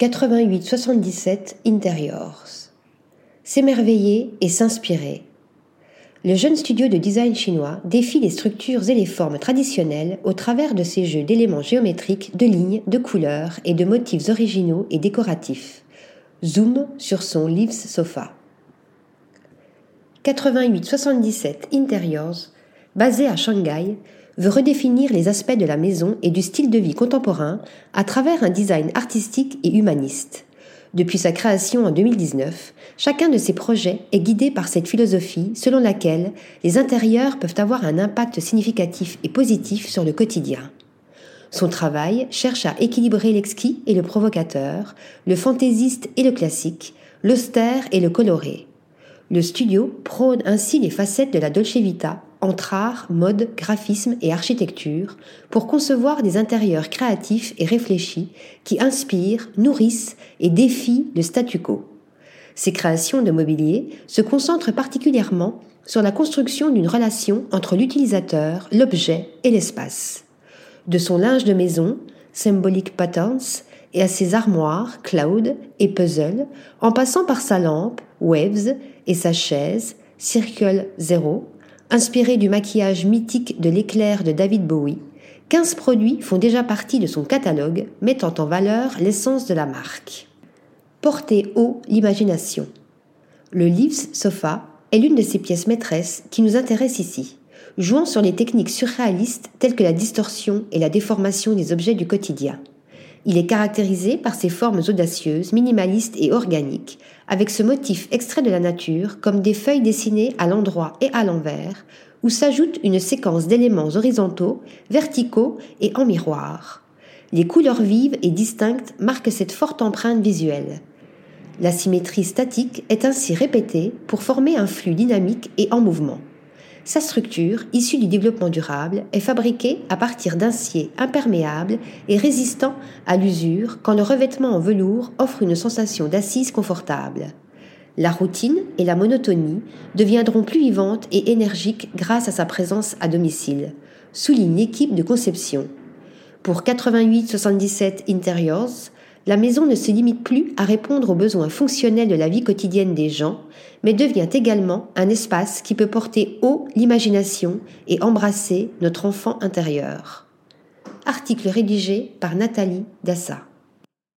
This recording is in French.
88-77 Interiors. S'émerveiller et s'inspirer. Le jeune studio de design chinois défie les structures et les formes traditionnelles au travers de ses jeux d'éléments géométriques, de lignes, de couleurs et de motifs originaux et décoratifs. Zoom sur son Leaves Sofa. 8877 Interiors, basé à Shanghai, veut redéfinir les aspects de la maison et du style de vie contemporain à travers un design artistique et humaniste. Depuis sa création en 2019, chacun de ses projets est guidé par cette philosophie selon laquelle les intérieurs peuvent avoir un impact significatif et positif sur le quotidien. Son travail cherche à équilibrer l'exquis et le provocateur, le fantaisiste et le classique, l'austère et le coloré. Le studio prône ainsi les facettes de la Dolce Vita entre art, mode, graphisme et architecture pour concevoir des intérieurs créatifs et réfléchis qui inspirent, nourrissent et défient le statu quo. Ces créations de mobilier se concentrent particulièrement sur la construction d'une relation entre l'utilisateur, l'objet et l'espace. De son linge de maison, Symbolic Patterns, et à ses armoires, cloud et puzzle, en passant par sa lampe, waves, et sa chaise, Circle Zero, Inspiré du maquillage mythique de l'éclair de David Bowie, 15 produits font déjà partie de son catalogue, mettant en valeur l'essence de la marque. Porter haut l'imagination. Le Leaves Sofa est l'une de ces pièces maîtresses qui nous intéressent ici, jouant sur les techniques surréalistes telles que la distorsion et la déformation des objets du quotidien. Il est caractérisé par ses formes audacieuses, minimalistes et organiques, avec ce motif extrait de la nature comme des feuilles dessinées à l'endroit et à l'envers, où s'ajoute une séquence d'éléments horizontaux, verticaux et en miroir. Les couleurs vives et distinctes marquent cette forte empreinte visuelle. La symétrie statique est ainsi répétée pour former un flux dynamique et en mouvement. Sa structure, issue du développement durable, est fabriquée à partir d'acier imperméable et résistant à l'usure quand le revêtement en velours offre une sensation d'assise confortable. La routine et la monotonie deviendront plus vivantes et énergiques grâce à sa présence à domicile, souligne l'équipe de conception. Pour 88-77 Interiors, la maison ne se limite plus à répondre aux besoins fonctionnels de la vie quotidienne des gens, mais devient également un espace qui peut porter haut l'imagination et embrasser notre enfant intérieur. Article rédigé par Nathalie Dassa.